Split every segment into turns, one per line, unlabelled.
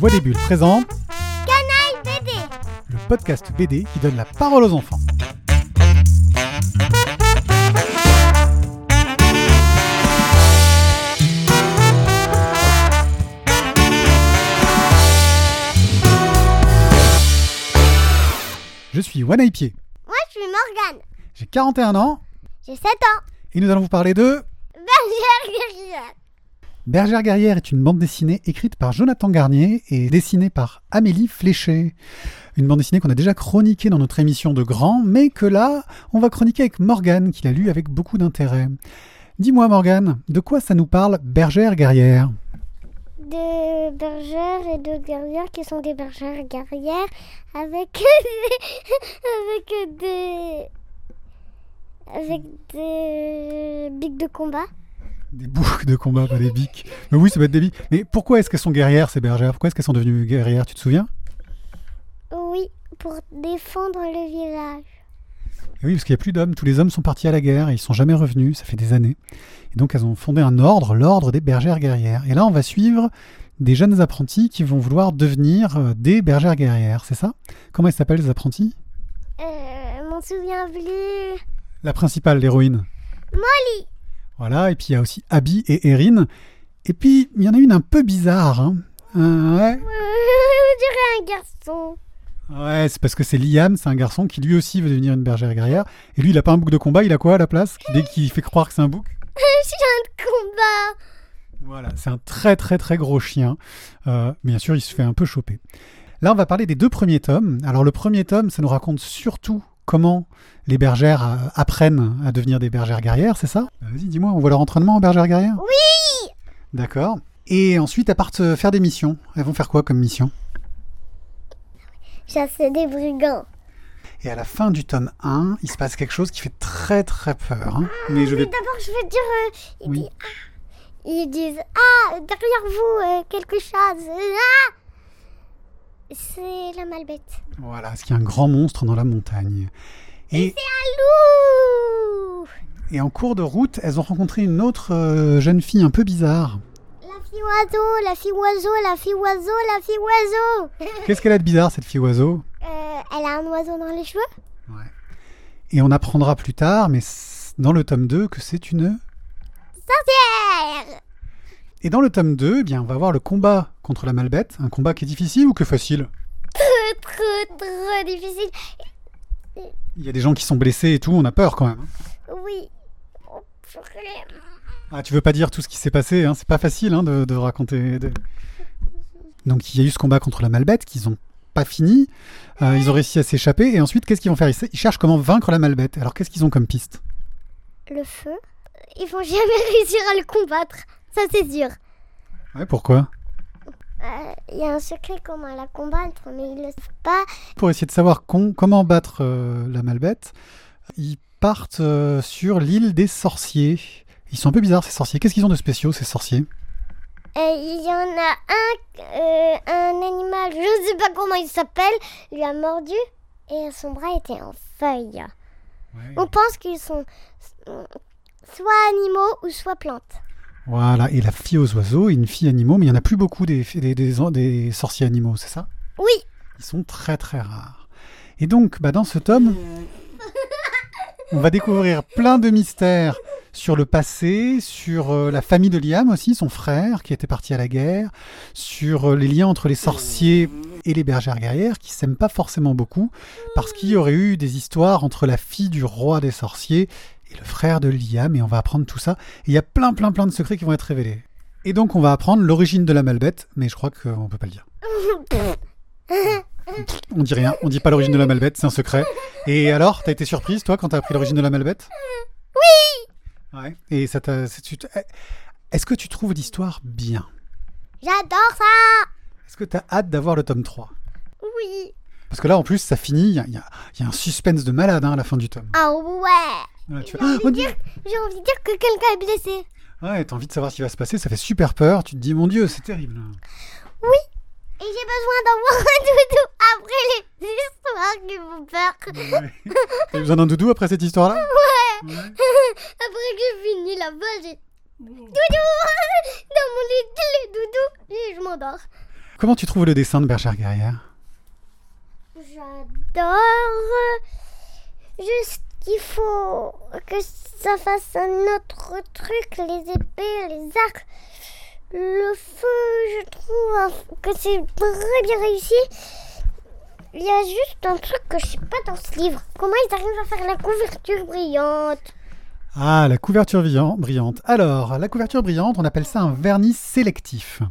Voix des Bulles présente
Canaille BD
le podcast BD qui donne la parole aux enfants. Je suis One Pied.
Moi, je suis Morgane.
J'ai 41 ans
J'ai 7 ans.
et nous allons vous parler de
Bergère.
Bergère guerrière est une bande dessinée écrite par Jonathan Garnier et dessinée par Amélie Fléché. Une bande dessinée qu'on a déjà chroniquée dans notre émission de Grand, mais que là, on va chroniquer avec Morgane, qui l'a lu avec beaucoup d'intérêt. Dis-moi Morgane, de quoi ça nous parle Bergère guerrière?
De bergères et de guerrières qui sont des bergères guerrières avec avec des avec des bics de combat.
Des boucs de combat, pas des bics. Mais oui, ça peut être des bics. Mais pourquoi est-ce qu'elles sont guerrières, ces bergères? Pourquoi est-ce qu'elles sont devenues guerrières? Tu te souviens?
Oui, pour défendre le village.
Et Oui, parce qu'il n'y a plus d'hommes. Tous les hommes sont partis à la guerre et ils sont jamais revenus. Ça fait des années. Et donc, elles ont fondé un ordre, l'ordre des bergères guerrières. Et là, on va suivre des jeunes apprentis qui vont vouloir devenir euh, des bergères guerrières. C'est ça? Comment elles s'appellent, les apprentis?
Euh, je m'en souviens plus.
La principale, l'héroïne?
Molly.
Voilà. Et puis, il y a aussi Abby et Erin. Et puis, il y en a une un peu bizarre. hein. Euh, ouais.
On dirait un garçon.
Ouais, c'est parce que c'est Liam, c'est un garçon qui lui aussi veut devenir une bergère guerrière. Et lui, il a pas un bouc de combat, il a quoi à la place? Dès qu'il fait croire que c'est un bouc?
Chien de combat.
Voilà, c'est un très très très gros chien. Euh, bien sûr, il se fait un peu choper. Là, on va parler des deux premiers tomes. Alors, le premier tome, ça nous raconte surtout comment les bergères euh, apprennent à devenir des bergères guerrières, c'est ça? Bah, Vas-y, dis-moi, on voit leur entraînement en bergères guerrières?
Oui.
D'accord. Et ensuite, elles partent euh, faire des missions. Elles vont faire quoi comme mission?
Chasser des brigands.
Et à la fin du tome 1, il se passe quelque chose qui fait très très peur. hein. Mais je
Mais
vais...
d'abord, je veux dire, euh, ils,
Oui.
disent, ah. ils disent Ah, derrière vous, euh, quelque chose. Ah C'est la malbête.
Voilà, qu'il y a un grand monstre dans la montagne. Et,
Un loup
et en cours de route, elles ont rencontré une autre euh, jeune fille un peu bizarre.
La fille oiseau, la fille oiseau, la fille oiseau, la fille oiseau.
Qu'est-ce qu'elle a de bizarre, cette fille oiseau?
Euh, elle a un oiseau dans les cheveux?
Et on apprendra plus tard, mais dans le tome 2, que c'est une...
Sorcière
Et dans le tome 2, eh bien, on va voir le combat contre la malbête. Un combat qui est difficile ou que facile?
Trop, trop, trop difficile.
Il y a des gens qui sont blessés et tout, on a peur quand même.
Oui. Oh, purée.
Ah, tu veux pas dire tout ce qui s'est passé, hein, c'est pas facile hein, de, de raconter. de- Donc il y a eu ce combat contre la malbête qu'ils ont pas fini. Euh, ils ont réussi à s'échapper et ensuite qu'est-ce qu'ils vont faire? Ils cherchent comment vaincre la malbête. Alors qu'est-ce qu'ils ont comme piste?
Le feu? Ils vont jamais réussir à le combattre. Ça, c'est sûr.
Ouais, pourquoi
Euh, Il y a un secret comment la combattre, mais ils le savent pas.
Pour essayer de savoir con- comment battre euh, la malbête, ils partent euh, sur l'île des sorciers. Ils sont un peu bizarres ces sorciers. Qu'est-ce qu'ils ont de spéciaux ces sorciers?
Euh, Il y en a un, euh, un animal, je sais pas comment il s'appelle, lui a mordu et son bras était en feuille. On pense qu'ils sont euh, soit animaux ou soit plantes.
Voilà, et la fille aux oiseaux et une fille animaux, mais il n'y en a plus beaucoup des, des, des, des sorciers animaux, c'est ça?
Oui,
Ils sont très très rares. Et donc, bah, dans ce tome, on va découvrir plein de mystères sur le passé, sur euh, la famille de Liam aussi, son frère qui était parti à la guerre, sur euh, les liens entre les sorciers et les bergères guerrières qui s'aiment pas forcément beaucoup, parce qu'il y aurait eu des histoires entre la fille du roi des sorciers et le frère de Liam, et on va apprendre tout ça. Et il y a plein plein plein de secrets qui vont être révélés. Et donc on va apprendre l'origine de la malbête, mais je crois qu'on peut pas le dire. On dit rien, on dit pas l'origine de la malbête, c'est un secret. Et alors, t'as été surprise, toi, quand t'as appris l'origine de la malbête? Oui Ouais. Et ça t'a. t'- Est-ce que tu trouves l'histoire bien?
J'adore ça.
Est-ce que t'as hâte d'avoir le tome 3
Oui.
Parce que là, en plus, ça finit, il y a, y un suspense de malade hein, à la fin du tome.
Ah ouais.
Ouais, tu fais,
J'ai envie de dire, j'ai envie de dire que quelqu'un est blessé.
Ouais, t'as envie de savoir ce qui va se passer, ça fait super peur, tu te dis, mon Dieu, c'est terrible.
Et j'ai besoin d'avoir un doudou après les histoires qui font peur.
Ouais. T'as besoin d'un doudou après cette histoire-là?
Ouais.
Ouais.
Après que j'ai fini là-bas, j'ai doudou dans mon lit, les doudous et je m'endors.
Comment tu trouves le dessin de Bergère Guerrière?
J'adore. Juste qu'il faut que ça fasse un autre truc, les épées, les arcs. Le feu, je trouve que c'est très bien réussi. Il y a juste un truc que je sais pas dans ce livre. Comment ils arrivent à faire la couverture brillante?
Ah, la couverture brillante. Alors, la couverture brillante, on appelle ça un vernis sélectif.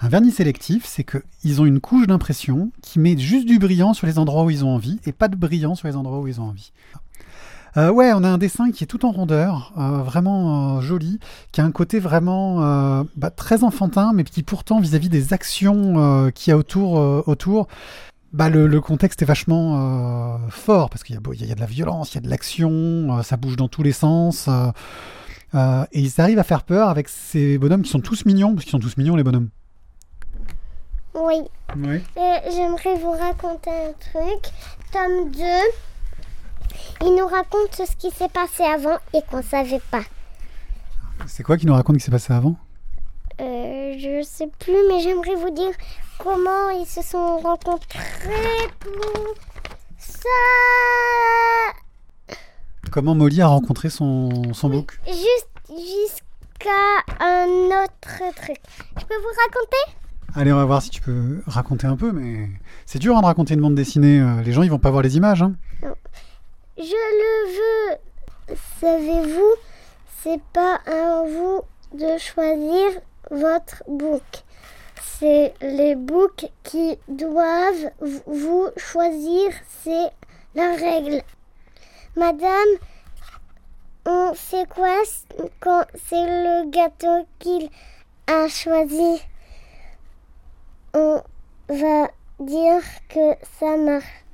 Un vernis sélectif, c'est qu'ils ont une couche d'impression qui met juste du brillant sur les endroits où ils ont envie et pas de brillant sur les endroits où ils ont envie. Euh, ouais, on a un dessin qui est tout en rondeur, euh, vraiment euh, joli, qui a un côté vraiment bah, très enfantin, mais qui pourtant vis-à-vis des actions qu'il y a autour, autour bah, le, contexte est vachement fort, parce qu'il y, y, a de la violence, il y a de l'action, ça bouge dans tous les sens. et ils arrivent à faire peur avec ces bonhommes qui sont tous mignons, parce qu'ils sont tous mignons les bonhommes.
Oui.
oui.
J'aimerais vous raconter un truc. Tome 2. Il nous raconte ce qui s'est passé avant et qu'on savait pas.
C'est quoi qui nous raconte ce qui s'est passé avant?
Euh, Je sais plus, mais j'aimerais vous dire comment ils se sont rencontrés pour ça.
Comment Molly a rencontré son, son bouc?
Juste jusqu'à un autre truc. Je peux vous raconter?
Allez, on va voir si tu peux raconter un peu, mais c'est dur hein, de raconter une bande dessinée. Euh, les gens, ils vont pas voir les images. Hein.
Je le veux. Savez-vous, c'est pas à vous de choisir votre bouc. C'est les boucs qui doivent vous choisir, c'est la règle. Madame, on sait quoi quand c'est le gâteau qu'il a choisi? On va dire que ça marche.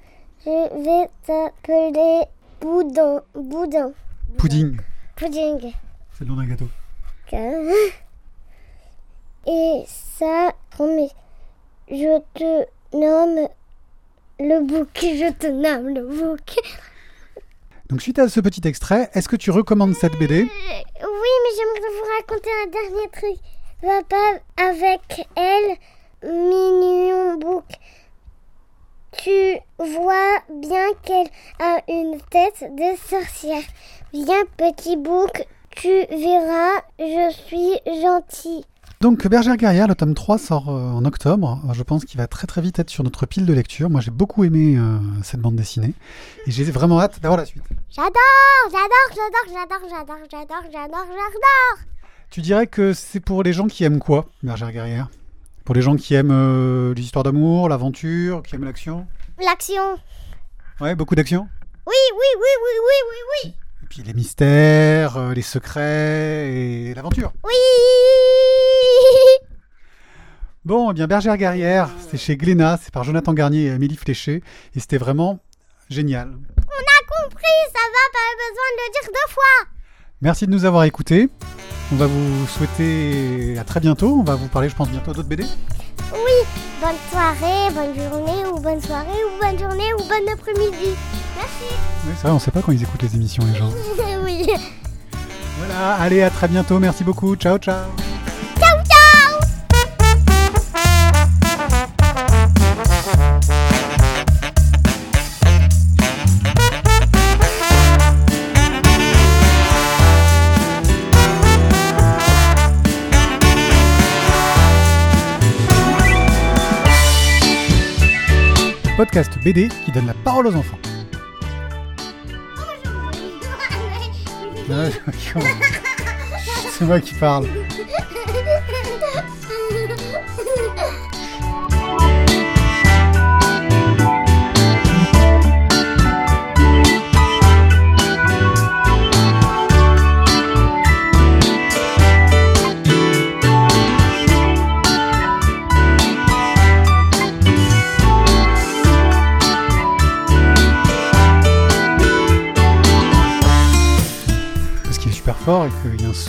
Je vais t'appeler Boudin. Boudin.
Pudding.
Pudding.
C'est le nom d'un gâteau.
Et ça, mais je te nomme le bouc. Je te nomme le bouc.
Donc suite à ce petit extrait, est-ce que tu recommandes cette BD
Oui, mais j'aimerais vous raconter un dernier truc. Va pas avec elle, mignon bouc tu vois bien qu'elle a une tête de sorcière. Viens, petit bouc, tu verras, je suis gentil.
Donc Bergère guerrière, le tome 3 sort euh, en octobre. Je pense qu'il va très très vite être sur notre pile de lecture. Moi j'ai beaucoup aimé euh, cette bande dessinée et j'ai vraiment hâte d'avoir la suite.
J'adore, j'adore, j'adore, j'adore, j'adore, j'adore, j'adore, j'adore.
Tu dirais que c'est pour les gens qui aiment quoi, Bergère guerrière? Pour les gens qui aiment euh, l'histoire d'amour, l'aventure, qui aiment l'action
L'action.
Ouais, beaucoup d'action
Oui, oui, oui, oui, oui, oui, oui.
Et puis les mystères, euh, les secrets et l'aventure.
Oui
Bon, eh bien Bergère Guerrière, c'est chez Glénat, c'est par Jonathan Garnier et Amélie Fléché, et c'était vraiment génial. On
a compris, ça va, pas besoin de le dire deux fois.
Merci de nous avoir écoutés. On va vous souhaiter à très bientôt. On va vous parler, je pense, bientôt d'autres BD.
Oui, bonne soirée, bonne journée, ou bonne soirée, ou bonne journée, ou bon après-midi. Merci.
Oui, c'est vrai, on sait pas quand ils écoutent les émissions, les gens.
oui.
Voilà, allez, à très bientôt. Merci beaucoup. Ciao, ciao. Podcast BD qui donne la parole aux enfants. C'est moi qui parle.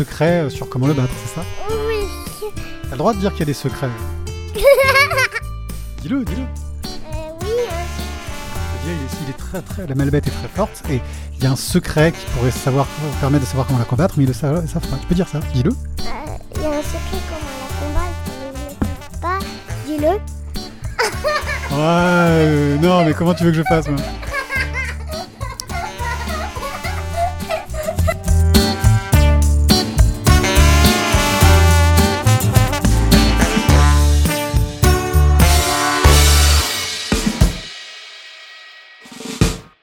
Qu'il y a un secret euh, sur comment le battre, c'est ça
Oui.
T'as le droit de dire qu'il y a des secrets. dis-le, dis-le.
Euh, oui. Hein.
Il est, il est, très, très, la malbête est très forte et il y a un secret qui pourrait savoir, permettre de savoir comment la combattre, mais ils le savent, savent pas. Tu peux dire ça Dis-le.
Euh, il y a un secret comment la combattre, pas. Dis-le.
Ouais, non, mais comment tu veux que je fasse moi?